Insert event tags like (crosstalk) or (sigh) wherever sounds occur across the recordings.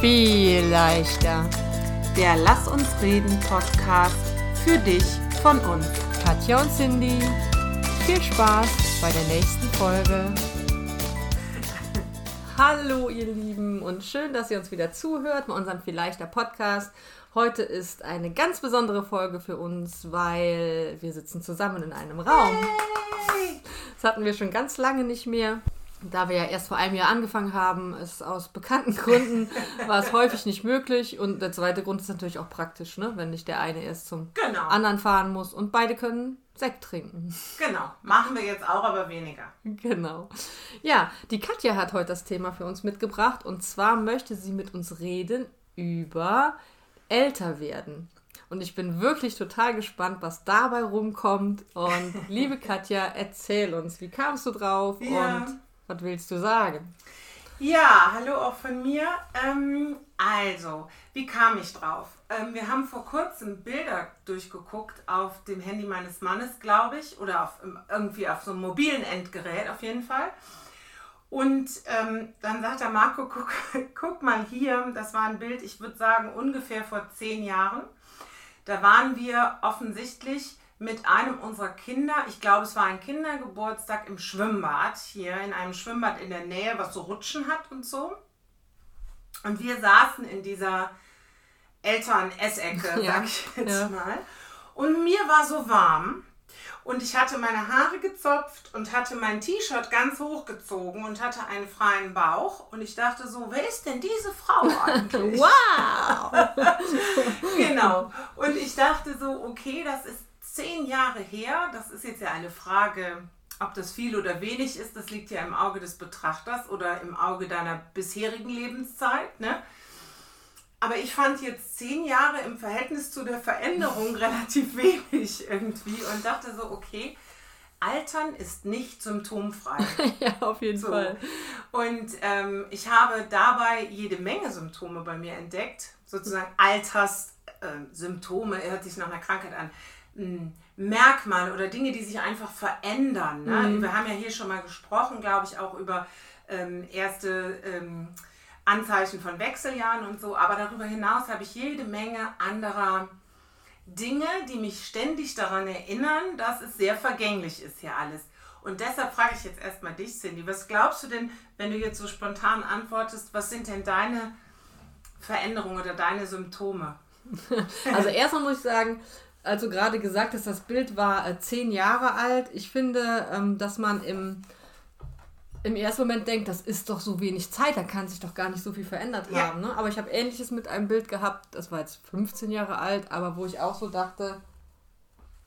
viel leichter. Der Lass uns reden Podcast für dich von uns. Katja und Cindy, viel Spaß bei der nächsten Folge. (laughs) Hallo ihr Lieben und schön, dass ihr uns wieder zuhört bei unserem Viel leichter Podcast. Heute ist eine ganz besondere Folge für uns, weil wir sitzen zusammen in einem Raum. Das hatten wir schon ganz lange nicht mehr. Da wir ja erst vor einem Jahr angefangen haben, ist aus bekannten Gründen (laughs) war es häufig nicht möglich. Und der zweite Grund ist natürlich auch praktisch, ne? wenn nicht der eine erst zum Genau. anderen fahren muss und beide können Sekt trinken. Genau. Machen wir jetzt auch, aber weniger. Genau. Ja, die Katja hat heute das Thema für uns mitgebracht und zwar möchte sie mit uns reden über älter werden. Und ich bin wirklich total gespannt, was dabei rumkommt. Und (laughs) liebe Katja, erzähl uns, wie kamst du drauf Ja. und was willst du sagen? Ja, hallo auch von mir. Ähm, also, wie kam ich drauf? Ähm, wir haben vor kurzem Bilder durchgeguckt auf dem Handy meines Mannes, glaube ich, oder auf, irgendwie auf so einem mobilen Endgerät auf jeden Fall. Und ähm, dann sagt der Marco, guck, (laughs) guck mal hier, das war ein Bild, ich würde sagen ungefähr vor zehn Jahren. Da waren wir offensichtlich mit einem unserer Kinder, ich glaube es war ein Kindergeburtstag im Schwimmbad, hier in einem Schwimmbad in der Nähe, was so Rutschen hat und so. Und wir saßen in dieser Eltern-Essecke, Ja, sag ich jetzt ja. mal. Und mir war so warm. Und ich hatte meine Haare gezopft und hatte mein T-Shirt ganz hochgezogen und hatte einen freien Bauch. Und ich dachte so, wer ist denn diese Frau (laughs) eigentlich? Wow! (laughs) genau. Und ich dachte so, okay, das ist zehn Jahre her. Das ist jetzt ja eine Frage, ob das viel oder wenig ist. Das liegt ja im Auge des Betrachters oder im Auge deiner bisherigen Lebenszeit. Ne? Aber ich fand jetzt zehn Jahre im Verhältnis zu der Veränderung (laughs) relativ wenig irgendwie und dachte so, okay, Altern ist nicht symptomfrei. (laughs) ja, auf jeden So. Fall. Und ähm, ich habe dabei jede Menge Symptome bei mir entdeckt, sozusagen Alterssymptome, Symptome, hört sich nach einer Krankheit an, Merkmale oder Dinge, die sich einfach verändern. Ne? Wir haben ja hier schon mal gesprochen, glaube ich, auch über ähm, erste ähm, Anzeichen von Wechseljahren und so, aber darüber hinaus habe ich jede Menge anderer Dinge, die mich ständig daran erinnern, dass es sehr vergänglich ist hier alles. Und deshalb frage ich jetzt erstmal dich, Cindy, was glaubst du denn, wenn du jetzt so spontan antwortest, was sind denn deine Veränderungen oder deine Symptome? (laughs) Also erstmal muss ich sagen, als du gerade gesagt hast, das Bild war äh, zehn Jahre alt. Ich finde, ähm, dass man im, im ersten Moment denkt, das ist doch so wenig Zeit, da kann sich doch gar nicht so viel verändert Ja. haben. Ne? Aber ich habe ähnliches mit einem Bild gehabt, das war jetzt 15 Jahre alt, aber wo ich auch so dachte,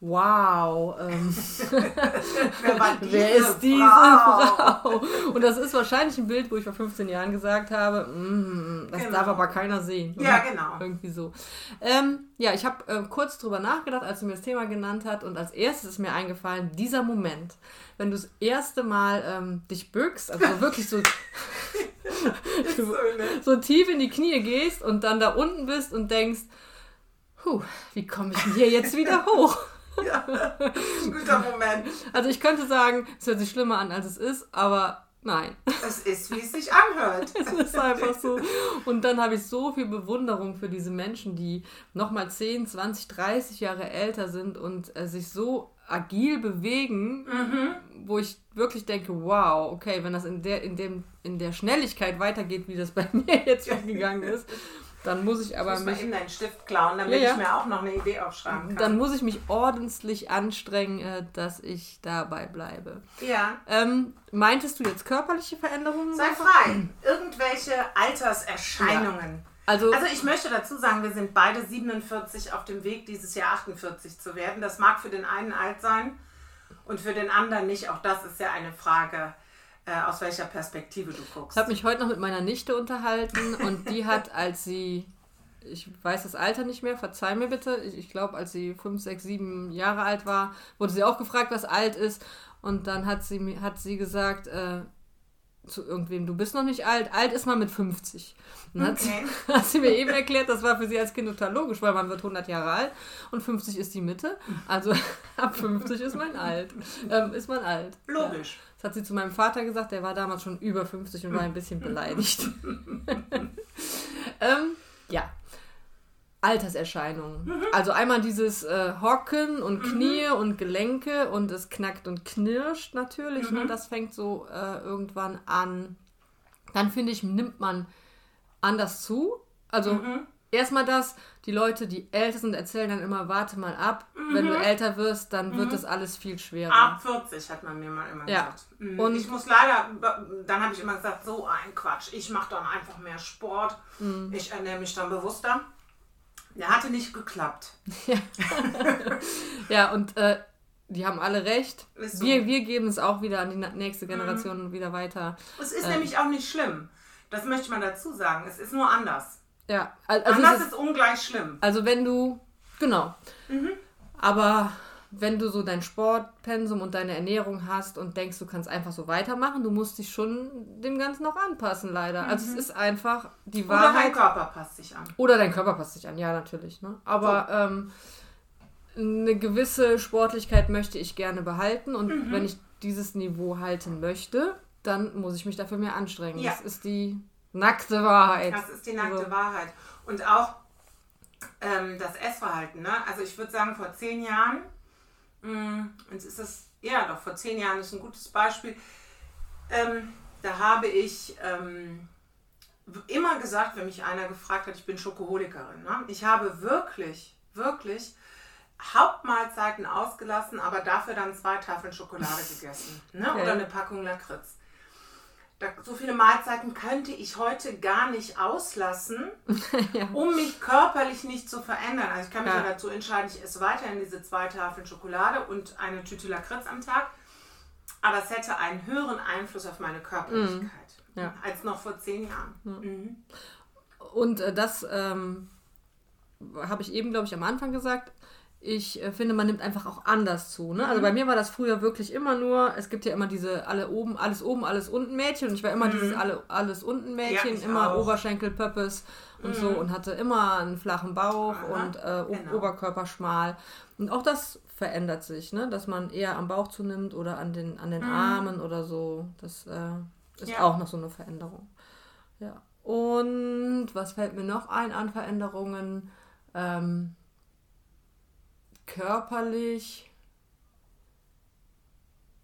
wow, ähm, (laughs) Wer, wer ist diese Frau? Und das ist wahrscheinlich ein Bild, wo ich vor 15 Jahren gesagt habe, mm, das Genau. darf aber keiner sehen. Ja, genau. Irgendwie so. Ähm, ja, ich habe äh, kurz drüber nachgedacht, als du mir das Thema genannt hast und als erstes ist mir eingefallen, dieser Moment, wenn du das erste Mal ähm, dich bückst, also wirklich so, (laughs) (laughs) So, ne? so tief in die Knie gehst und dann da unten bist und denkst, Puh, wie komme ich denn hier jetzt wieder hoch? (laughs) Ja, guter Moment. Also ich könnte sagen, es hört sich schlimmer an, als es ist, aber nein. (laughs) Es ist, wie es sich anhört. Es ist einfach so. Und dann habe ich so viel Bewunderung für diese Menschen, die nochmal 10, 20, 30 Jahre älter sind und äh, sich so agil bewegen, wo ich wirklich denke, wow, okay, wenn das in der, in dem, in der Schnelligkeit weitergeht, wie das bei (laughs) mir jetzt gegangen ist, dann muss ich aber Ich muss mal mich eben deinen Stift klauen, damit Ja, ja. ich mir auch noch eine Idee aufschreiben kann. dann muss ich mich ordentlich anstrengen, äh, dass ich dabei bleibe. ja. Ähm, meintest du jetzt körperliche Veränderungen? Sei frei. Irgendwelche Alterserscheinungen. Also, Also ich möchte dazu sagen, wir sind beide 47 auf dem Weg, dieses Jahr 48 zu werden. Das mag für den einen alt sein und für den anderen nicht. Auch das ist ja eine Frage, äh, aus welcher Perspektive du guckst. Ich habe mich heute noch mit meiner Nichte unterhalten (laughs) und die hat, als sie, ich weiß das Alter nicht mehr, verzeih mir bitte, ich, ich glaube, als sie 5, 6, 7 Jahre alt war, wurde sie auch gefragt, was alt ist. Und dann hat sie, hat sie gesagt, äh, zu irgendwem, du bist noch nicht alt, alt ist man mit 50. Und dann hat, Okay. sie, (laughs) hat sie mir eben erklärt, das war für sie als Kind total logisch, weil man wird 100 Jahre alt und 50 ist die Mitte. Also (laughs) ab 50 ist man alt. Ähm, ist man alt. Logisch. Das hat sie zu meinem Vater gesagt, der war damals schon über 50 und war ein bisschen beleidigt. (laughs) ähm, ja. Alterserscheinungen. Mhm. Also einmal dieses äh, Hocken und mhm. Knie mhm. und Gelenke und es knackt und knirscht natürlich. Ne? Mhm. Ne? Das fängt so äh, irgendwann an. Dann finde ich, nimmt man anders zu. Also mhm. erstmal das, die Leute, die älter sind, erzählen dann immer, warte mal ab. Wenn du mhm. älter wirst, dann wird das alles viel schwerer. Ab 40 hat man mir mal immer ja. gesagt. Und ich muss leider, dann habe ich immer gesagt, so ein Quatsch. Ich mache dann einfach mehr Sport. Ich ernähre mich dann bewusster. Der hatte nicht geklappt. Ja, (laughs) ja und äh, die haben alle recht. So. Wir, wir geben es auch wieder an die nächste Generation mhm. wieder weiter. Es ist ähm. nämlich auch nicht schlimm. Das möchte man dazu sagen. Es ist nur anders. Ja, also anders ist, ist ungleich schlimm. Also wenn du, genau. Mhm. Aber wenn du so dein Sportpensum und deine Ernährung hast und denkst, du kannst einfach so weitermachen, du musst dich schon dem Ganzen noch anpassen, leider. Mhm. Also es mhm. ist einfach die Wahrheit. Oder dein Körper passt sich an. Oder dein Körper passt sich an, ja, natürlich. Ne? Aber so. ähm, eine gewisse Sportlichkeit möchte ich gerne behalten und mhm. wenn ich dieses Niveau halten möchte, dann muss ich mich dafür mehr anstrengen. Ja. Das ist die nackte Wahrheit. Das ist die nackte also. Wahrheit. Und auch ähm, das Essverhalten. Ne? Also ich würde sagen, vor zehn Jahren jetzt ist das, ja, doch vor zehn Jahren ist ein gutes Beispiel. Ähm, da habe ich ähm, immer gesagt, wenn mich einer gefragt hat, ich bin Schokoholikerin. Ne? Ich habe wirklich, wirklich Hauptmahlzeiten ausgelassen, aber dafür dann zwei Tafeln Schokolade (laughs) gegessen. Ne? Okay. Oder eine Packung Lakritz so viele Mahlzeiten könnte ich heute gar nicht auslassen, (laughs) ja. um mich körperlich nicht zu verändern. Also ich kann mich ja. dazu entscheiden, ich esse weiterhin diese zwei Tafeln Schokolade und eine Tüte Lakritz am Tag. Aber es hätte einen höheren Einfluss auf meine Körperlichkeit mhm. ja. als noch vor zehn Jahren. Mhm. Und äh, das ähm, habe ich eben, glaube ich, am Anfang gesagt ich äh, finde, man nimmt einfach auch anders zu. Ne? Also mhm. bei mir war das früher wirklich immer nur, es gibt ja immer diese alle oben, alles oben, alles unten Mädchen und ich war immer mhm. dieses alle, alles unten Mädchen, ja, immer auch. Oberschenkel, Pöppes und mhm. so und hatte immer einen flachen Bauch Aha, und äh, genau. Oberkörper schmal. Und auch das verändert sich, ne? dass man eher am Bauch zunimmt oder an den, an den mhm. Armen oder so. Das äh, ist ja. auch noch so eine Veränderung. Ja. Und was fällt mir noch ein an Veränderungen? Ähm, körperlich.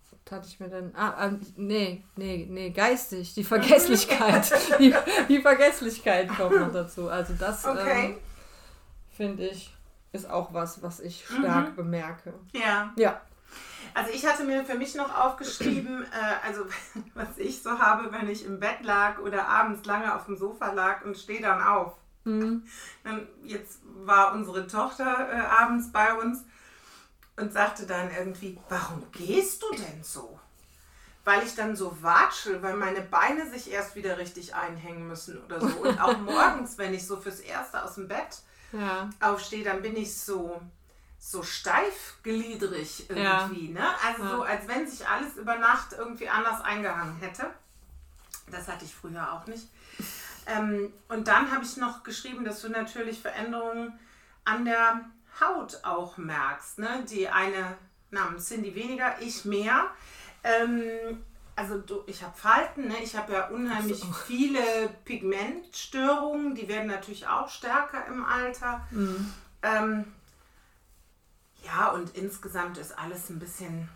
Was hatte ich mir denn. Ah, ah, nee, nee, nee, geistig. Die Vergesslichkeit. (laughs) die, die Vergesslichkeit kommt noch dazu. Also, das okay. ähm, finde ich, ist auch was, was ich stark mhm. bemerke. Ja. Ja. Also ich hatte mir für mich noch aufgeschrieben, äh, also (laughs) was ich so habe, wenn ich im Bett lag oder abends lange auf dem Sofa lag und stehe dann auf. Mhm. Jetzt war unsere Tochter äh, abends bei uns und sagte dann irgendwie, warum gehst du denn so? Weil ich dann so watschel, weil meine Beine sich erst wieder richtig einhängen müssen oder so. Und auch (laughs) morgens, wenn ich so fürs Erste aus dem Bett ja. aufstehe, dann bin ich so, so steifgliedrig irgendwie. Ja. Ne? Also ja. so, als wenn sich alles über Nacht irgendwie anders eingehangen hätte. Das hatte ich früher auch nicht. Ähm, und dann habe ich noch geschrieben, dass du natürlich Veränderungen an der Haut auch merkst. Ne? Die eine namens Cindy weniger, ich mehr. Ähm, also du, ich habe Falten, ne? ich habe ja unheimlich so. viele Pigmentstörungen, die werden natürlich auch stärker im Alter. Mhm. Ähm, ja, und insgesamt ist alles ein bisschen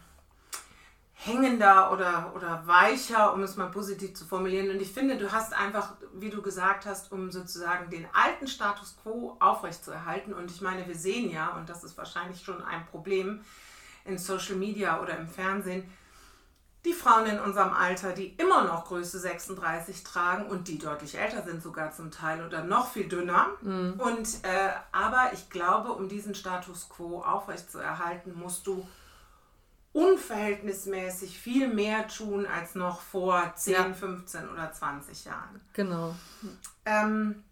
hängender oder, oder weicher, um es mal positiv zu formulieren. Und ich finde, du hast einfach, wie du gesagt hast, um sozusagen den alten Status quo aufrechtzuerhalten. Und ich meine, wir sehen ja, und das ist wahrscheinlich schon ein Problem in Social Media oder im Fernsehen, die Frauen in unserem Alter, die immer noch Größe 36 tragen und die deutlich älter sind sogar zum Teil oder noch viel dünner. Mhm. Und äh, aber ich glaube, um diesen Status quo aufrechtzuerhalten, musst du unverhältnismäßig viel mehr tun als noch vor 10, ja. 15 oder 20 Jahren. Genau. Ähm,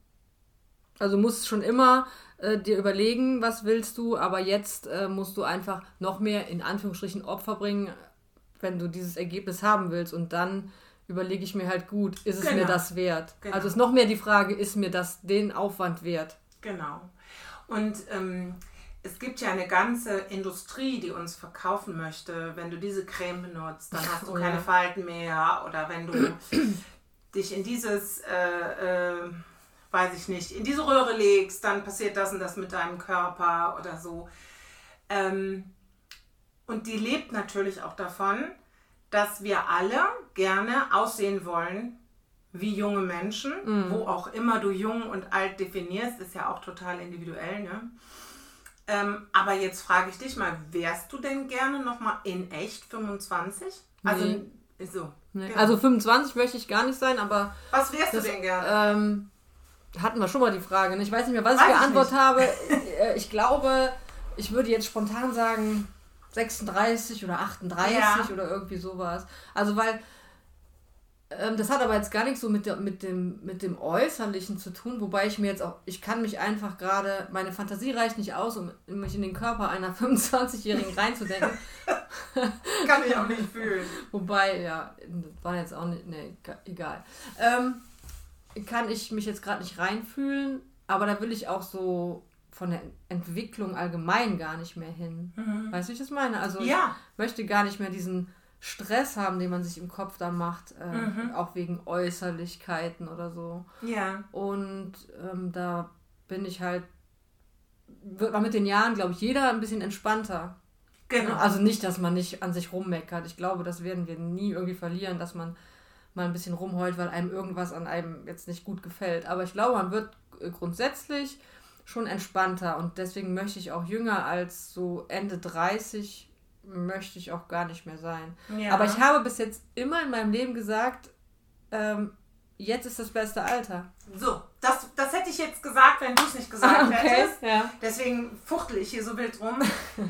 also musst schon immer äh, dir überlegen, was willst du, aber jetzt äh, musst du einfach noch mehr in Anführungsstrichen Opfer bringen, wenn du dieses Ergebnis haben willst und dann überlege ich mir halt gut, ist es genau. mir das wert? Genau. Also ist noch mehr die Frage, ist mir das den Aufwand wert? Genau. Und ähm, es gibt ja eine ganze Industrie, die uns verkaufen möchte, wenn du diese Creme benutzt, dann hast du oh, keine ja. Falten mehr oder wenn du (clears throat) dich in dieses, äh, äh, weiß ich nicht, in diese Röhre legst, dann passiert das und das mit deinem Körper oder so. Ähm, und die lebt natürlich auch davon, dass wir alle gerne aussehen wollen wie junge Menschen, Mhm. wo auch immer du jung und alt definierst, ist ja auch total individuell. Ne? Ähm, aber jetzt frage ich dich mal, wärst du denn gerne nochmal in echt 25? Also Nee. so. Nee. Ja. Also 25 möchte ich gar nicht sein, aber Was wärst das, du denn gerne? ähm, hatten wir schon mal die Frage. ne? Ich weiß nicht mehr, was Weiß ich ich für Antwort nicht. habe. Äh, Ich glaube, ich würde jetzt spontan sagen 36 oder 38 Ja. oder irgendwie sowas. Also weil das hat aber jetzt gar nichts so mit, der, mit, dem, mit dem Äußerlichen zu tun, wobei ich mir jetzt auch, ich kann mich einfach gerade, meine Fantasie reicht nicht aus, um mich in den Körper einer (laughs) 25-Jährigen reinzudenken. (laughs) Kann ich auch nicht fühlen. Wobei, ja, das war jetzt auch nicht, ne, egal. Ähm, kann ich mich jetzt gerade nicht reinfühlen, aber da will ich auch so von der Entwicklung allgemein gar nicht mehr hin. Weißt du, wie ich das meine? Also Ja. ich möchte gar nicht mehr diesen Stress haben, den man sich im Kopf da macht, äh, Mhm. auch wegen Äußerlichkeiten oder so. Ja. Und ähm, da bin ich halt, wird man mit den Jahren, glaube ich, jeder ein bisschen entspannter. Genau. Also nicht, dass man nicht an sich rummeckert. Ich glaube, das werden wir nie irgendwie verlieren, dass man mal ein bisschen rumheult, weil einem irgendwas an einem jetzt nicht gut gefällt. Aber ich glaube, man wird grundsätzlich schon entspannter und deswegen möchte ich auch jünger als so Ende 30 möchte ich auch gar nicht mehr sein. Ja. Aber ich habe bis jetzt immer in meinem Leben gesagt, ähm, jetzt ist das beste Alter. So, das, das hätte ich jetzt gesagt, wenn du es nicht gesagt hättest. ja. Deswegen fuchtel ich hier so wild rum.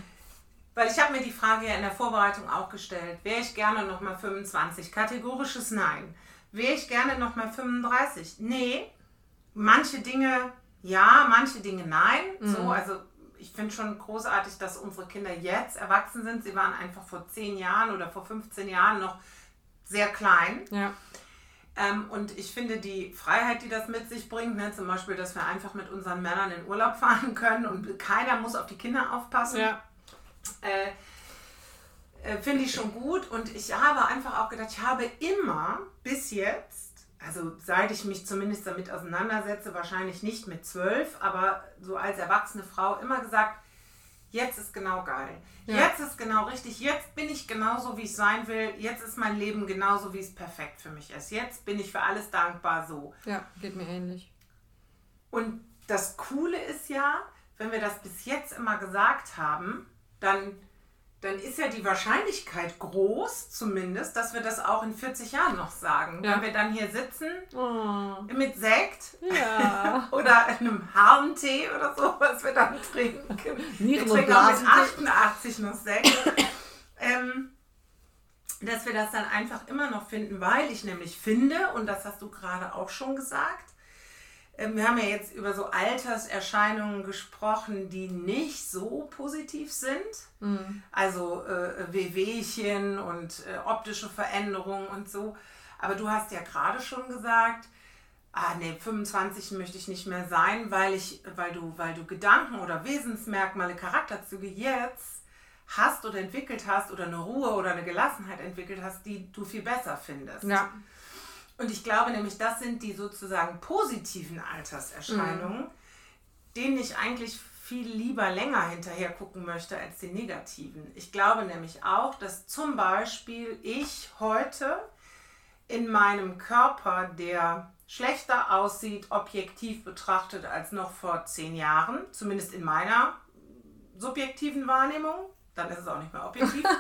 (laughs) Weil ich habe mir die Frage ja in der Vorbereitung auch gestellt. Wäre ich gerne nochmal 25? Kategorisches Nein. Wäre ich gerne nochmal 35? Nee. Manche Dinge ja, manche Dinge nein. So, also ich finde schon großartig, dass unsere Kinder jetzt erwachsen sind. Sie waren einfach vor 10 Jahren oder vor 15 Jahren noch sehr klein. Ja. Ähm, und ich finde die Freiheit, die das mit sich bringt, ne, zum Beispiel, dass wir einfach mit unseren Männern in Urlaub (laughs) fahren können und keiner muss auf die Kinder aufpassen, Ja. äh, äh, finde ich schon gut. Und ich habe einfach auch gedacht, ich habe immer bis jetzt, also seit ich mich zumindest damit auseinandersetze, wahrscheinlich nicht mit zwölf, aber so als erwachsene Frau immer gesagt, jetzt ist genau geil. Ja. Jetzt ist genau richtig. Jetzt bin ich genauso, wie ich sein will. Jetzt ist mein Leben genauso, wie es perfekt für mich ist. Jetzt bin ich für alles dankbar so. Ja, geht mir ähnlich. Und das Coole ist ja, wenn wir das bis jetzt immer gesagt haben, dann, dann ist ja die Wahrscheinlichkeit groß, zumindest, dass wir das auch in 40 Jahren noch sagen. Ja. Wenn wir dann hier sitzen Oh. mit Sekt Ja. (laughs) oder einem Harntee oder so, was wir dann trinken. Nieren- und trinken auch mit Blasentee. 88 noch Sekt. ähm, dass wir das dann einfach immer noch finden, weil ich nämlich finde, und das hast du gerade auch schon gesagt, wir haben ja jetzt über so Alterserscheinungen gesprochen, die nicht so positiv sind. Mhm. Also äh, Wehwehchen und äh, optische Veränderungen und so. Aber du hast ja gerade schon gesagt, ah nee, 25 möchte ich nicht mehr sein, weil ich, weil du, weil du Gedanken oder Wesensmerkmale, Charakterzüge jetzt hast oder entwickelt hast oder eine Ruhe oder eine Gelassenheit entwickelt hast, die du viel besser findest. Ja. Und ich glaube nämlich, das sind die sozusagen positiven Alterserscheinungen, denen ich eigentlich viel lieber länger hinterher gucken möchte als die negativen. Ich glaube nämlich auch, dass zum Beispiel ich heute in meinem Körper, der schlechter aussieht, objektiv betrachtet, als noch vor zehn Jahren, zumindest in meiner subjektiven Wahrnehmung, dann ist es auch nicht mehr objektiv. (laughs)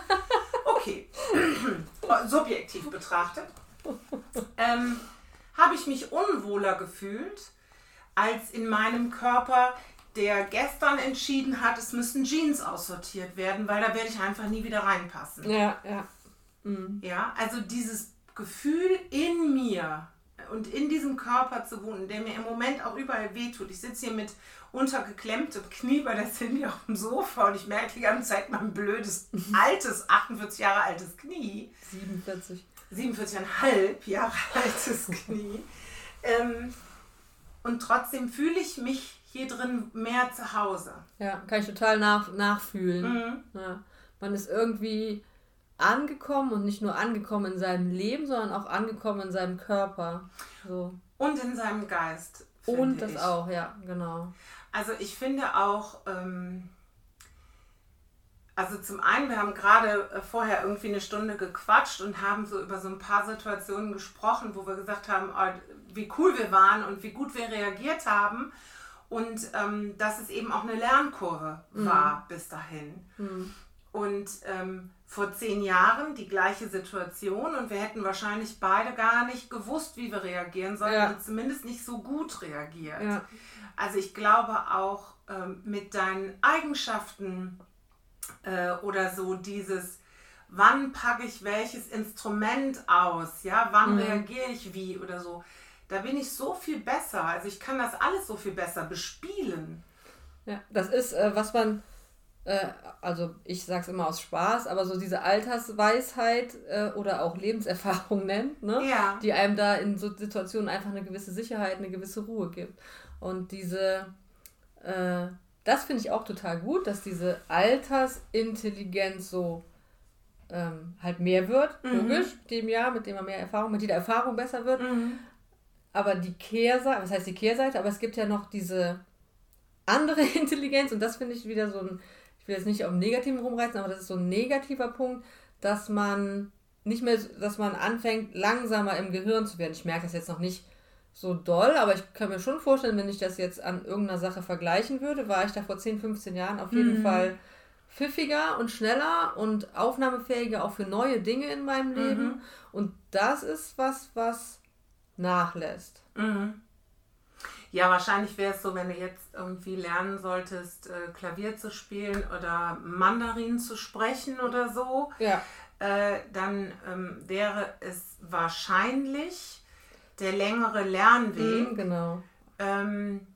Okay, (clears throat) subjektiv betrachtet, ähm, habe ich mich unwohler gefühlt als in meinem Körper, der gestern entschieden hat, es müssen Jeans aussortiert werden, weil da werde ich einfach nie wieder reinpassen. Ja, ja. Mhm. Ja, also dieses Gefühl in mir und in diesem Körper zu wohnen, der mir im Moment auch überall wehtut. Ich sitze hier mit untergeklemmtem Knie bei der Cindy auf dem Sofa und ich merke die ganze Zeit mein blödes, (laughs) altes, 48 Jahre altes Knie. 47. 47,5 Jahre (laughs) altes Knie. Ähm, und trotzdem fühle ich mich hier drin mehr zu Hause. Ja, kann ich total nach, nachfühlen. Mhm. Ja. Man ist irgendwie angekommen und nicht nur angekommen in seinem Leben, sondern auch angekommen in seinem Körper. So. Und in seinem Geist. Und das ich. auch, ja, genau. Also ich finde auch, ähm, also zum einen, wir haben gerade äh, vorher irgendwie eine Stunde gequatscht und haben so über so ein paar Situationen gesprochen, wo wir gesagt haben, oh, wie cool wir waren und wie gut wir reagiert haben. Und ähm, dass es eben auch eine Lernkurve mhm. war bis dahin. Mhm. Und ähm, vor zehn Jahren die gleiche Situation und wir hätten wahrscheinlich beide gar nicht gewusst, wie wir reagieren sollen ja. und zumindest nicht so gut reagiert. Ja. Also ich glaube auch ähm, mit deinen Eigenschaften äh, oder so dieses, wann packe ich welches Instrument aus, ja, wann mhm. reagiere ich wie oder so, da bin ich so viel besser. Also ich kann das alles so viel besser bespielen. Ja, das ist, äh, was man, äh, also ich sage es immer aus Spaß, aber so diese Altersweisheit äh, oder auch Lebenserfahrung (laughs) nennt, ne? Ja. die einem da in so Situationen einfach eine gewisse Sicherheit, eine gewisse Ruhe gibt. Und diese, äh, das finde ich auch total gut, dass diese Altersintelligenz so ähm, halt mehr wird, mhm. logisch, dem Jahr, mit dem man mehr Erfahrung, mit jeder Erfahrung besser wird. Mhm. Aber die Kehrseite, was heißt die Kehrseite? Aber es gibt ja noch diese andere (laughs) Intelligenz und das finde ich wieder so ein, ich will jetzt nicht auf Negativen rumreizen, aber das ist so ein negativer Punkt, dass man nicht mehr, dass man anfängt, langsamer im Gehirn zu werden. Ich merke das jetzt noch nicht so doll, aber ich kann mir schon vorstellen, wenn ich das jetzt an irgendeiner Sache vergleichen würde, war ich da vor 10, 15 Jahren auf jeden mhm. Fall pfiffiger und schneller und aufnahmefähiger auch für neue Dinge in meinem Leben. Mhm. Und das ist was, was nachlässt. Mhm. Ja, wahrscheinlich wäre es so, wenn du jetzt irgendwie lernen solltest, äh, Klavier zu spielen oder Mandarin zu sprechen oder so, ja. äh, dann ähm, wäre es wahrscheinlich der längere Lernweg. Mhm, genau. Ähm,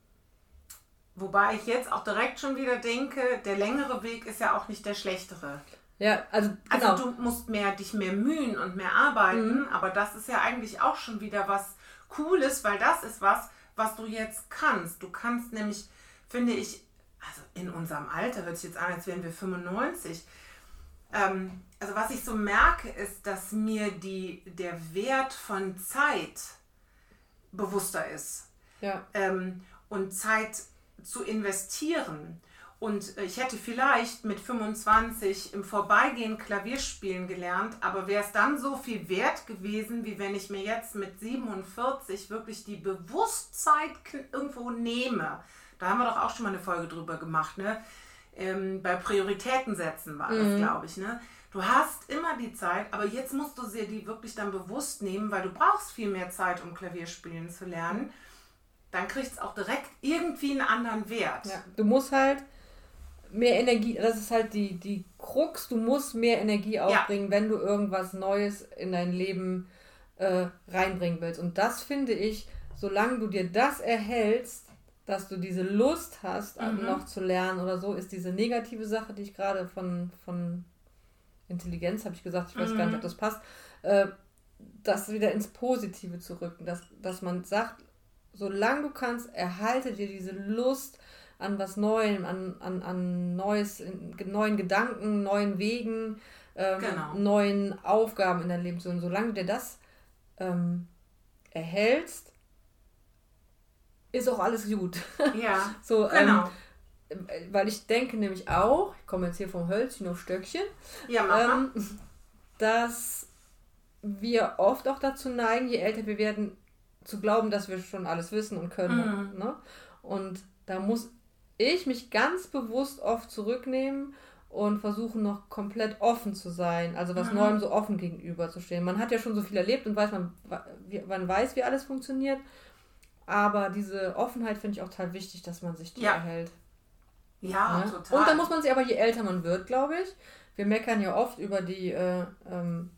wobei ich jetzt auch direkt schon wieder denke, der längere Weg ist ja auch nicht der schlechtere. Ja, also, also genau. also du musst mehr dich mehr mühen und mehr arbeiten, mhm. aber das ist ja eigentlich auch schon wieder was Cooles, weil das ist was, was du jetzt kannst. Du kannst nämlich, finde ich, also in unserem Alter hört sich jetzt an, als wären wir 95. Ähm, also was ich so merke, ist, dass mir die, der Wert von Zeit bewusster ist. Ja. Ähm, und Zeit zu investieren. Und ich hätte vielleicht mit 25 im Vorbeigehen Klavierspielen gelernt, aber wäre es dann so viel wert gewesen, wie wenn ich mir jetzt mit 47 wirklich die Bewusstheit irgendwo nehme. Da haben wir doch auch schon mal eine Folge drüber gemacht, ne? Ähm, bei Prioritäten setzen war das, mhm. glaube ich, ne? Du hast immer die Zeit, aber jetzt musst du sie die wirklich dann bewusst nehmen, weil du brauchst viel mehr Zeit, um Klavierspielen zu lernen. Dann kriegt es auch direkt irgendwie einen anderen Wert. Ja, du musst halt mehr Energie, das ist halt die, die Krux, du musst mehr Energie aufbringen, ja. wenn du irgendwas Neues in dein Leben äh, reinbringen willst. Und das finde ich, solange du dir das erhältst, dass du diese Lust hast, mhm. noch zu lernen oder so, ist diese negative Sache, die ich gerade von, von Intelligenz, habe ich gesagt, ich weiß mhm. gar nicht, ob mhm. das passt, äh, das wieder ins Positive zu rücken, dass, dass man sagt, solange du kannst, erhalte dir diese Lust an was Neuem, an, an, an Neues, neuen Gedanken, neuen Wegen, ähm, genau. neuen Aufgaben in deinem Leben. Und solange du dir das ähm, erhältst, ist auch alles gut. Ja, (laughs) so, ähm, genau. Ähm, weil ich denke nämlich auch, ich komme jetzt hier vom Hölzchen auf Stöckchen, ja, ähm, dass wir oft auch dazu neigen, je älter wir werden, zu glauben, dass wir schon alles wissen und können. Mhm. Ne? Und da muss ich mich ganz bewusst oft zurücknehmen und versuchen noch komplett offen zu sein, also was mhm. Neuem so offen gegenüber zu stehen. Man hat ja schon so viel erlebt und weiß man, man weiß, wie alles funktioniert, aber diese Offenheit finde ich auch total wichtig, dass man sich die ja. erhält. Ja, ne? total. Und dann muss man sich aber, je älter man wird, glaube ich, wir meckern ja oft über die äh, ähm,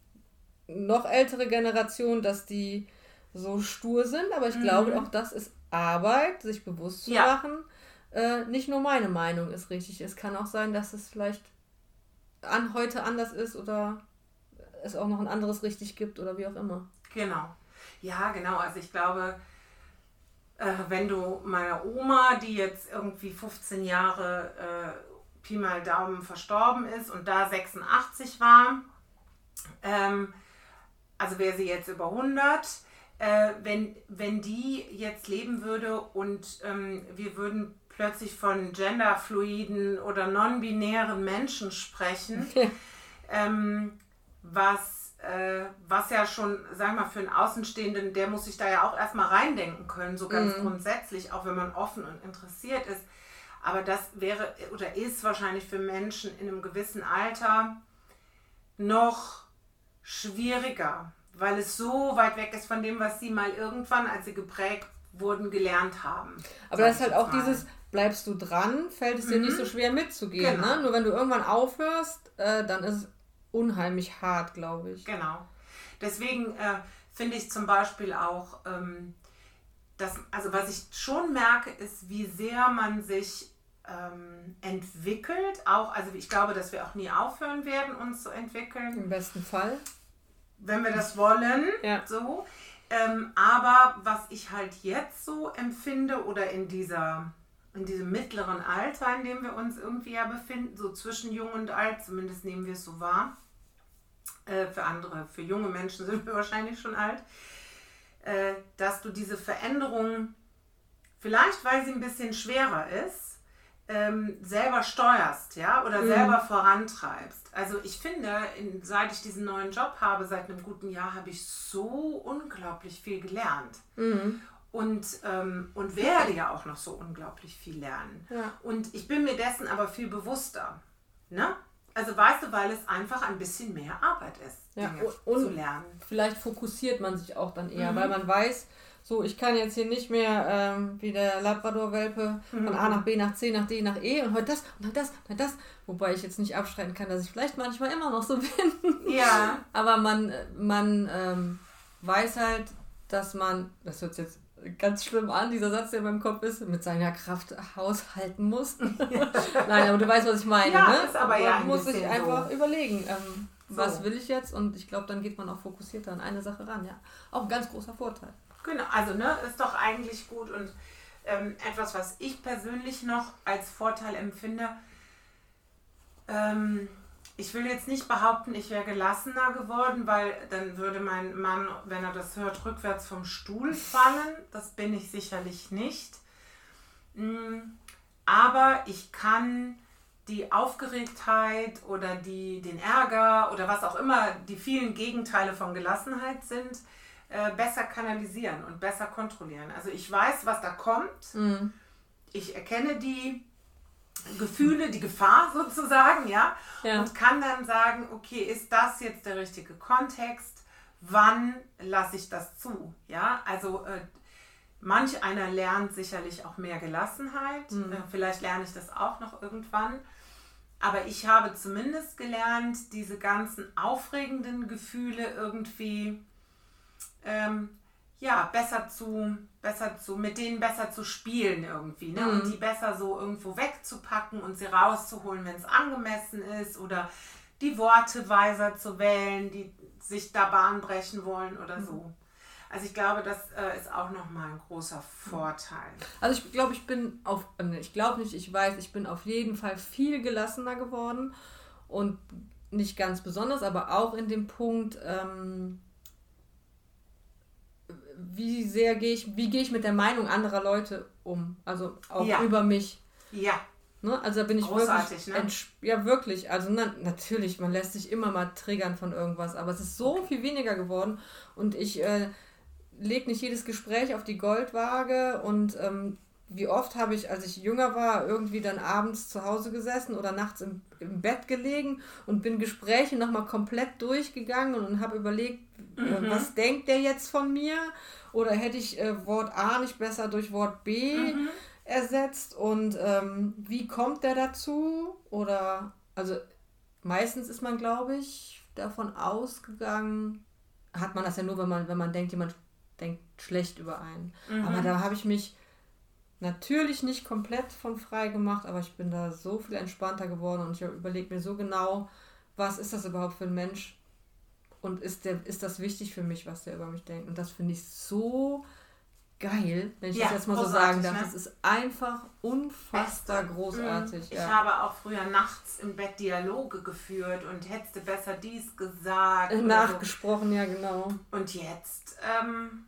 noch ältere Generation, dass die so stur sind, aber ich mhm. glaube, auch das ist Arbeit, sich bewusst zu ja. machen. Äh, nicht nur meine Meinung ist richtig. Es kann auch sein, dass es vielleicht an heute anders ist oder es auch noch ein anderes richtig gibt oder wie auch immer. Genau. Ja, genau. Also ich glaube, äh, wenn du meiner Oma, die jetzt irgendwie 15 Jahre äh, Pi mal Daumen verstorben ist und da 86 war, ähm, also wäre sie jetzt über 100, äh, wenn, wenn die jetzt leben würde und ähm, wir würden plötzlich von genderfluiden oder non-binären Menschen sprechen, ähm, was, was ja schon, sagen wir mal, für einen Außenstehenden, der muss sich da ja auch erstmal reindenken können, so ganz mhm. grundsätzlich, auch wenn man offen und interessiert ist. Aber das wäre oder ist wahrscheinlich für Menschen in einem gewissen Alter noch schwieriger, weil es so weit weg ist von dem, was sie mal irgendwann, als sie geprägt wurden, gelernt haben. Aber das ist halt auch mal. dieses, bleibst du dran, fällt es dir nicht so mhm. schwer mitzugehen. Genau. Ne? Nur wenn du irgendwann aufhörst, äh, dann ist es unheimlich hart, glaube ich. Genau. Deswegen äh, finde ich zum Beispiel auch, ähm, dass, also was ich schon merke, ist, wie sehr man sich ähm, entwickelt. Auch, also ich glaube, dass wir auch nie aufhören werden, uns zu entwickeln. Im besten Fall. Wenn wir das wollen. Ja. So. Ähm, aber was ich halt jetzt so empfinde oder in dieser in diesem mittleren Alter, in dem wir uns irgendwie ja befinden, so zwischen jung und alt, zumindest nehmen wir es so wahr. Äh, für andere, für junge Menschen sind wir (laughs) wahrscheinlich schon alt, äh, dass du diese Veränderung, vielleicht weil sie ein bisschen schwerer ist, ähm, selber steuerst, ja, oder mhm. selber vorantreibst. Also ich finde, in, seit ich diesen neuen Job habe, seit einem guten Jahr, habe ich so unglaublich viel gelernt. Mhm. Und, ähm, und werde ja auch noch so unglaublich viel lernen. Ja. Und ich bin mir dessen aber viel bewusster. Ne? Also weißt du, weil es einfach ein bisschen mehr Arbeit ist, ja. Dinge und zu lernen. Vielleicht fokussiert man sich auch dann eher, mhm. weil man weiß, so, ich kann jetzt hier nicht mehr ähm, wie der Labrador-Welpe mhm. von A nach B nach C nach D nach E und heute das und heute das und heute das. Wobei ich jetzt nicht abstreiten kann, dass ich vielleicht manchmal immer noch so (laughs) bin. Ja. Aber man, man ähm, weiß halt, dass man, das hört sich jetzt ganz schlimm an, dieser Satz, der in meinem Kopf ist, mit seiner Kraft haushalten muss. (laughs) Nein, aber du weißt, was ich meine. Ja, ne? ist aber, aber ja. Man muss sich einfach so. überlegen, ähm, so. was will ich jetzt? Und ich glaube, dann geht man auch fokussierter an eine Sache ran. Ja, auch ein ganz großer Vorteil. Genau, also ne, ist doch eigentlich gut und ähm, etwas, was ich persönlich noch als Vorteil empfinde. Ähm, ich will jetzt nicht behaupten, ich wäre gelassener geworden, weil dann würde mein Mann, wenn er das hört, rückwärts vom Stuhl fallen. Das bin ich sicherlich nicht. Mm, aber ich kann die Aufgeregtheit oder die, den Ärger oder was auch immer die vielen Gegenteile von Gelassenheit sind, äh, besser kanalisieren und besser kontrollieren. Also ich weiß, was da kommt. Mhm. Ich erkenne die Gefühle, die Gefahr (laughs) sozusagen, ja? ja, und kann dann sagen, okay, ist das jetzt der richtige Kontext? Wann lasse ich das zu? Ja, also äh, manch einer lernt sicherlich auch mehr Gelassenheit. Mhm. Äh, vielleicht lerne ich das auch noch irgendwann. Aber ich habe zumindest gelernt, diese ganzen aufregenden Gefühle irgendwie ähm, ja, besser zu, besser zu, mit denen besser zu spielen irgendwie, ne? Mhm. Und die besser so irgendwo wegzupacken und sie rauszuholen, wenn es angemessen ist oder die Worte weiser zu wählen, die sich da Bahn brechen wollen oder mhm. so. Also ich glaube, das äh, ist auch nochmal ein großer Vorteil. Also ich glaube, ich bin auf, äh, ich glaube nicht, ich weiß, ich bin auf jeden Fall viel gelassener geworden und nicht ganz besonders, aber auch in dem Punkt, ähm, wie sehr gehe ich, wie gehe ich mit der Meinung anderer Leute um? Also auch ja. über mich. Ja. Ne? Also da bin ich Großartig, wirklich. Ne? Ja, wirklich. Also na, natürlich, man lässt sich immer mal triggern von irgendwas, aber es ist so viel weniger geworden und ich äh, lege nicht jedes Gespräch auf die Goldwaage und ähm, wie oft habe ich, als ich jünger war, irgendwie dann abends zu Hause gesessen oder nachts im, im Bett gelegen und bin Gespräche nochmal komplett durchgegangen und habe überlegt, äh, mhm. äh, was denkt der jetzt von mir? Oder hätte ich äh, Wort A nicht besser durch Wort B mhm. ersetzt? Und ähm, wie kommt der dazu? Oder, also meistens ist man, glaube ich, davon ausgegangen, hat man das ja nur, wenn man, wenn man denkt, jemand denkt schlecht über einen. Mhm. Aber da habe ich mich natürlich nicht komplett von frei gemacht, aber ich bin da so viel entspannter geworden und ich überlege mir so genau, was ist das überhaupt für ein Mensch und ist, der, ist das wichtig für mich, was der über mich denkt. Und das finde ich so geil, wenn ich ja, das jetzt mal so sagen darf. Ne? Das ist einfach unfassbar Beste. großartig. Ich ja. habe auch früher nachts im Bett Dialoge geführt und hättest du besser dies gesagt. Nachgesprochen, so. ja, genau. Und jetzt ähm,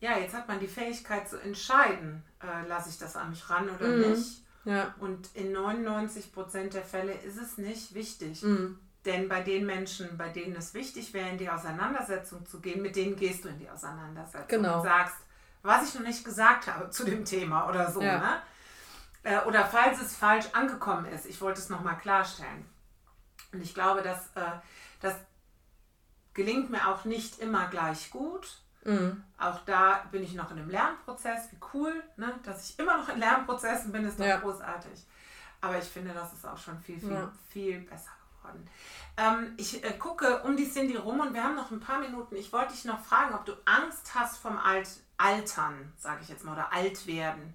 ja, jetzt hat man die Fähigkeit zu entscheiden, äh, lasse ich das an mich ran oder mhm. nicht. Ja. Und in 99 Prozent der Fälle ist es nicht wichtig. Mhm. Denn bei den Menschen, bei denen es wichtig wäre, in die Auseinandersetzung zu gehen, mit denen gehst du in die Auseinandersetzung genau. und sagst, was ich noch nicht gesagt habe zu dem Thema oder so. Ja. Ne? Äh, oder falls es falsch angekommen ist, ich wollte es nochmal klarstellen. Und ich glaube, dass äh, das gelingt mir auch nicht immer gleich gut. Mhm. Auch da bin ich noch in einem Lernprozess. Wie cool, ne? dass ich immer noch in Lernprozessen bin, ist doch ja. großartig. Aber ich finde, das ist auch schon viel, viel, ja. viel besser geworden. Ähm, ich äh, gucke um die Cindy rum und wir haben noch ein paar Minuten. Ich wollte dich noch fragen, ob du Angst hast vom Alt Altern, sage ich jetzt mal, oder Altwerden.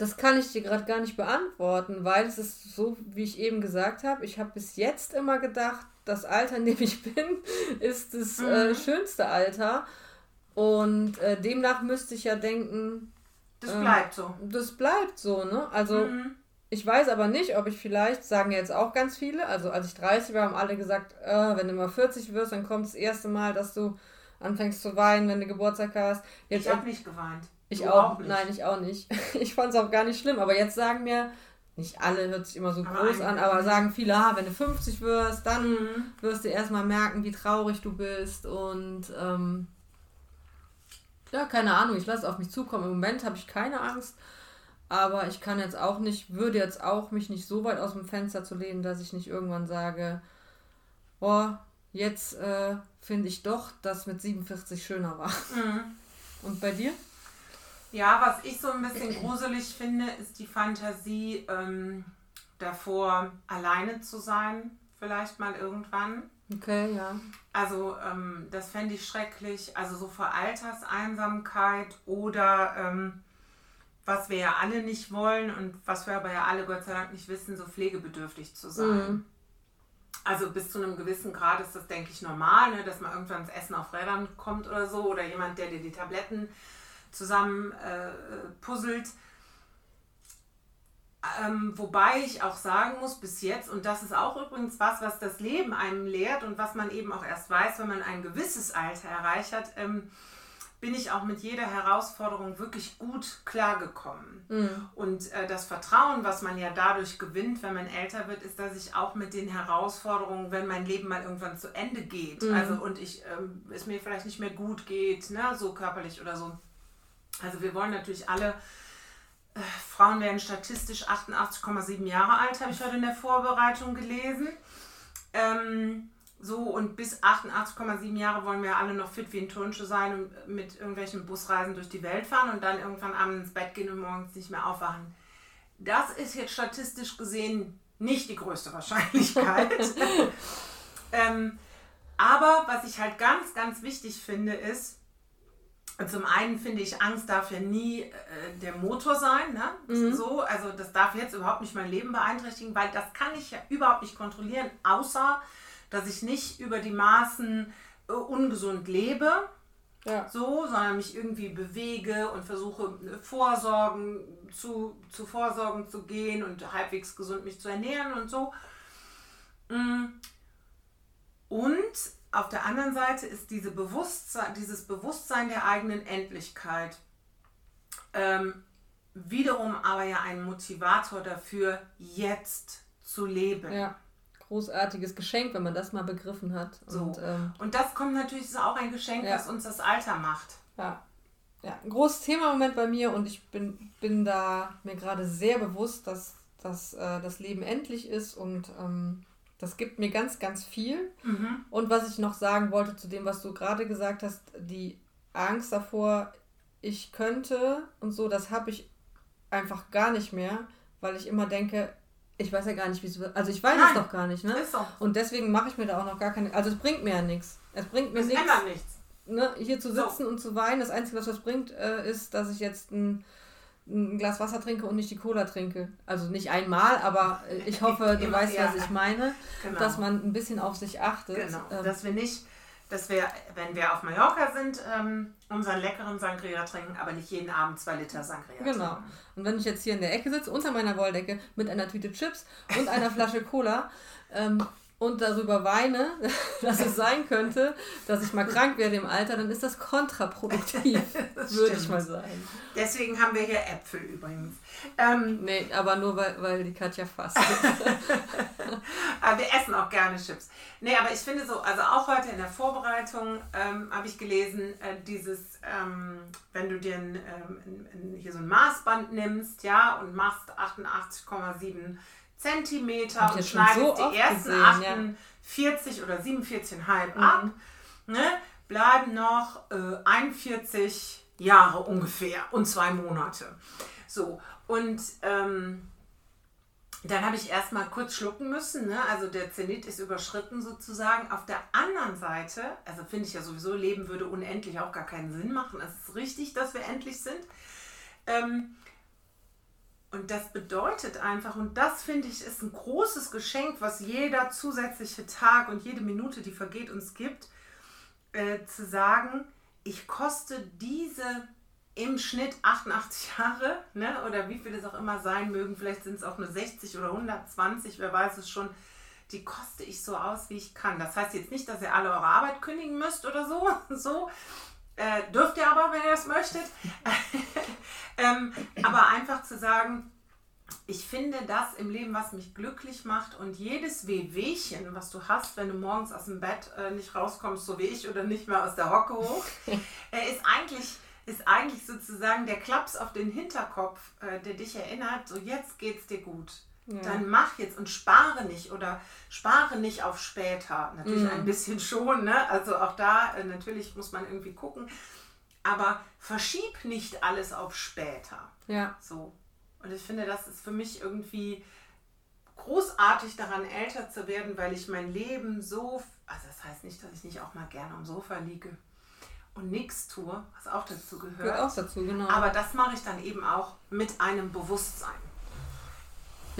Das kann ich dir gerade gar nicht beantworten, weil es ist so, wie ich eben gesagt habe, ich habe bis jetzt immer gedacht, das Alter, in dem ich bin, (laughs) ist das äh, mhm. äh, schönste Alter. Und äh, demnach müsste ich ja denken. Das äh, bleibt so. Das bleibt so, ne? Also, mhm. ich weiß aber nicht, ob ich vielleicht, sagen jetzt auch ganz viele, also als ich 30 war, haben alle gesagt, äh, wenn du mal 40 wirst, dann kommt das erste Mal, dass du anfängst zu weinen, wenn du Geburtstag hast. Jetzt, ich habe nicht geweint. Ich auch, auch nein, ich auch nicht. (laughs) Ich fand es auch gar nicht schlimm, aber jetzt sagen mir nicht alle hört sich immer so aber groß an, aber sagen viele, ah, wenn du 50 wirst, dann mhm. wirst du erstmal merken, wie traurig du bist und ähm, ja, keine Ahnung, ich lasse es auf mich zukommen. Im Moment habe ich keine Angst, aber ich kann jetzt auch nicht, würde jetzt auch mich nicht so weit aus dem Fenster zu lehnen, dass ich nicht irgendwann sage, boah, jetzt äh, finde ich doch, dass mit 47 schöner war. Mhm. Und bei dir? Ja, was ich so ein bisschen gruselig finde, ist die Fantasie ähm, davor, alleine zu sein, vielleicht mal irgendwann. Okay, ja. Also ähm, das fände ich schrecklich. Also so vor Alterseinsamkeit oder ähm, was wir ja alle nicht wollen und was wir aber ja alle Gott sei Dank nicht wissen, so pflegebedürftig zu sein. Mhm. Also bis zu einem gewissen Grad ist das, denke ich, normal, ne, dass man irgendwann das Essen auf Rädern kommt oder so oder jemand, der dir die Tabletten zusammen äh, puzzelt. Ähm, wobei ich auch sagen muss, bis jetzt, und das ist auch übrigens was, was das Leben einem lehrt und was man eben auch erst weiß, wenn man ein gewisses Alter erreicht hat, ähm, bin ich auch mit jeder Herausforderung wirklich gut klargekommen. Mhm. Und äh, das Vertrauen, was man ja dadurch gewinnt, wenn man älter wird, ist, dass ich auch mit den Herausforderungen, wenn mein Leben mal irgendwann zu Ende geht, mhm. also und ich ähm, es mir vielleicht nicht mehr gut geht, ne, so körperlich oder so, also wir wollen natürlich alle, äh, Frauen werden statistisch 88,7 Jahre alt, habe ich heute in der Vorbereitung gelesen. Ähm, so und bis 88,7 Jahre wollen wir alle noch fit wie ein Turnschuh sein und mit irgendwelchen Busreisen durch die Welt fahren und dann irgendwann abends ins Bett gehen und morgens nicht mehr aufwachen. Das ist jetzt statistisch gesehen nicht die größte Wahrscheinlichkeit. (laughs) (laughs) ähm, aber was ich halt ganz, ganz wichtig finde, ist, zum einen finde ich, Angst darf ja nie äh, der Motor sein. Ne? Mhm. So, also das darf jetzt überhaupt nicht mein Leben beeinträchtigen, weil das kann ich ja überhaupt nicht kontrollieren, außer dass ich nicht über die Maßen äh, ungesund lebe. Ja. So, sondern mich irgendwie bewege und versuche äh, Vorsorgen zu, zu Vorsorgen zu gehen und halbwegs gesund mich zu ernähren und so. Mm. Und auf der anderen Seite ist diese Bewusstsein, dieses Bewusstsein der eigenen Endlichkeit ähm, wiederum aber ja ein Motivator dafür, jetzt zu leben. Ja, großartiges Geschenk, wenn man das mal begriffen hat. So. Und, ähm, und das kommt natürlich, ist auch ein Geschenk, ja. das uns das Alter macht. Ja. Ja, ein großes Thema im Moment bei mir und ich bin, bin da mir gerade sehr bewusst, dass, dass äh, das Leben endlich ist und ähm, das gibt mir ganz, ganz viel. Mhm. Und was ich noch sagen wollte zu dem, was du gerade gesagt hast, die Angst davor, ich könnte und so, das habe ich einfach gar nicht mehr, weil ich immer denke, ich weiß ja gar nicht, wie es wird. Also ich weiß Nein, es doch gar nicht, ne? Ist doch. Und deswegen mache ich mir da auch noch gar keine. Also es bringt mir ja nichts. Es bringt mir nichts. nichts. Ne, hier zu sitzen so. und zu weinen. Das Einzige, was das bringt, äh, ist, dass ich jetzt ein ein Glas Wasser trinke und nicht die Cola trinke. Also nicht einmal, aber äh, ich hoffe, du weißt, was ich meine, genau. dass man ein bisschen auf sich achtet. Genau, ähm, dass wir nicht, dass wir, wenn wir auf Mallorca sind, ähm, unseren leckeren Sangria trinken, aber nicht jeden Abend zwei Liter Sangria genau. trinken. Und wenn ich jetzt hier in der Ecke sitze, unter meiner Wolldecke, mit einer Tüte Chips und einer Flasche Cola, ähm, und darüber weine, (laughs) dass es sein könnte, dass ich mal krank werde im Alter, dann ist das kontraproduktiv, (laughs) das würde ich mal sagen. Deswegen haben wir hier Äpfel übrigens. Ähm, nee, aber nur weil, weil die Katja fasst. (laughs) aber wir essen auch gerne Chips. Nee, aber ich finde so, also auch heute in der Vorbereitung ähm, habe ich gelesen, äh, dieses, ähm, wenn du dir ein, ähm, hier so ein Maßband nimmst, ja, und machst 88,7 Zentimeter und schneidest so die ersten gesehen, 48 ja. oder 47,5 mhm. ab, ne, bleiben noch äh, 41 Jahre ungefähr und zwei Monate. So, und ähm, dann habe ich erstmal kurz schlucken müssen. Ne? Also der Zenit ist überschritten sozusagen. Auf der anderen Seite, also finde ich ja sowieso, Leben würde unendlich auch gar keinen Sinn machen. Es ist richtig, dass wir endlich sind. Ähm, und das bedeutet einfach, und das finde ich ist ein großes Geschenk, was jeder zusätzliche Tag und jede Minute, die vergeht, uns gibt, äh, zu sagen, ich koste diese im Schnitt 88 Jahre, ne, oder wie viel es auch immer sein mögen, vielleicht sind es auch nur 60 oder 120, wer weiß es schon, die koste ich so aus, wie ich kann. Das heißt jetzt nicht, dass ihr alle eure Arbeit kündigen müsst oder so, (laughs) so. Äh, dürft ihr aber, wenn ihr das möchtet. (laughs) ähm, aber einfach zu sagen, ich finde das im Leben, was mich glücklich macht und jedes Wehwehchen, was du hast, wenn du morgens aus dem Bett äh, nicht rauskommst, so wie ich, oder nicht mehr aus der Hocke hoch, (laughs) äh, ist eigentlich ist eigentlich sozusagen der Klaps auf den Hinterkopf, äh, der dich erinnert, so jetzt geht's dir gut. Ja. Dann mach jetzt und spare nicht oder spare nicht auf später. Natürlich mhm. ein bisschen schon, ne? Also auch da äh, natürlich muss man irgendwie gucken. Aber verschieb nicht alles auf später. Ja. So. Und ich finde, das ist für mich irgendwie großartig daran, älter zu werden, weil ich mein Leben so, also das heißt nicht, dass ich nicht auch mal gerne am Sofa liege und nichts tue, was auch dazu gehört. Gehört auch dazu, genau. Aber das mache ich dann eben auch mit einem Bewusstsein.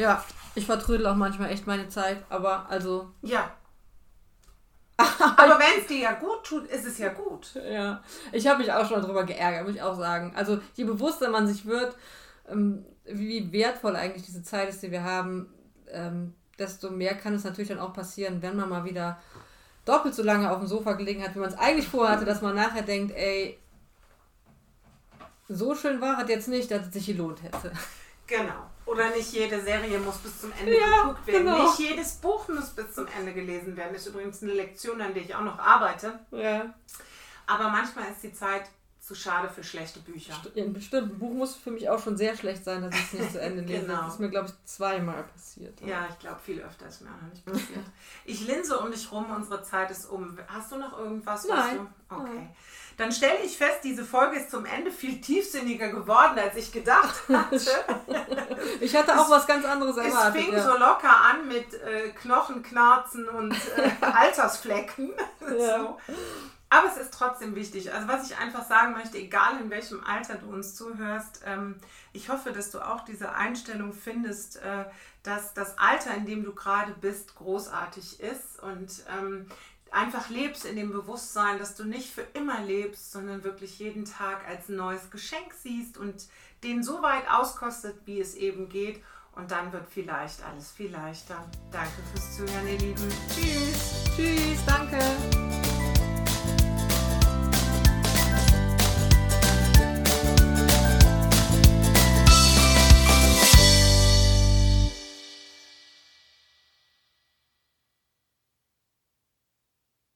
Ja, ich vertrödel auch manchmal echt meine Zeit, aber also. Ja. (laughs) aber wenn es dir ja gut tut, ist es ja gut. Ja, ich habe mich auch schon darüber geärgert, muss ich auch sagen. Also je bewusster man sich wird, ähm, wie wertvoll eigentlich diese Zeit ist, die wir haben, ähm, desto mehr kann es natürlich dann auch passieren, wenn man mal wieder doppelt so lange auf dem Sofa gelegen hat, wie man es eigentlich vorhatte, dass man nachher denkt, ey, so schön war es jetzt nicht, dass es sich gelohnt hätte. Genau. Oder nicht jede Serie muss bis zum Ende ja, geguckt werden. Genau. Nicht jedes Buch muss bis zum Ende gelesen werden. Das ist übrigens eine Lektion, an der ich auch noch arbeite. Ja. Aber manchmal ist die Zeit zu schade für schlechte Bücher. Bestimmt. Ein Buch muss für mich auch schon sehr schlecht sein, dass ich es nicht zu Ende lese. genau. Das ist mir, glaube ich, zweimal passiert. Ja, ich glaube, viel öfter ist mir auch noch nicht passiert. ich linse um dich rum, unsere Zeit ist um. Hast du noch irgendwas? Nein. Okay. Nein. Dann stelle ich fest, diese Folge ist zum Ende viel tiefsinniger geworden, als ich gedacht (laughs) hatte. ich hatte auch es, was ganz anderes erwartet. Es fing ja. so locker an mit äh, Knochenknarzen und äh, (laughs) Altersflecken. Ja. so. Aber es ist trotzdem wichtig. Also was ich einfach sagen möchte, egal in welchem Alter du uns zuhörst, ähm, ich hoffe, dass du auch diese Einstellung findest, äh, dass das Alter, in dem du gerade bist, großartig ist und ähm, einfach lebst in dem Bewusstsein, dass du nicht für immer lebst, sondern wirklich jeden Tag als neues Geschenk siehst und den so weit auskostet, wie es eben geht. Und dann wird vielleicht alles viel leichter. Danke fürs Zuhören, ihr Lieben. Tschüss. Tschüss, danke.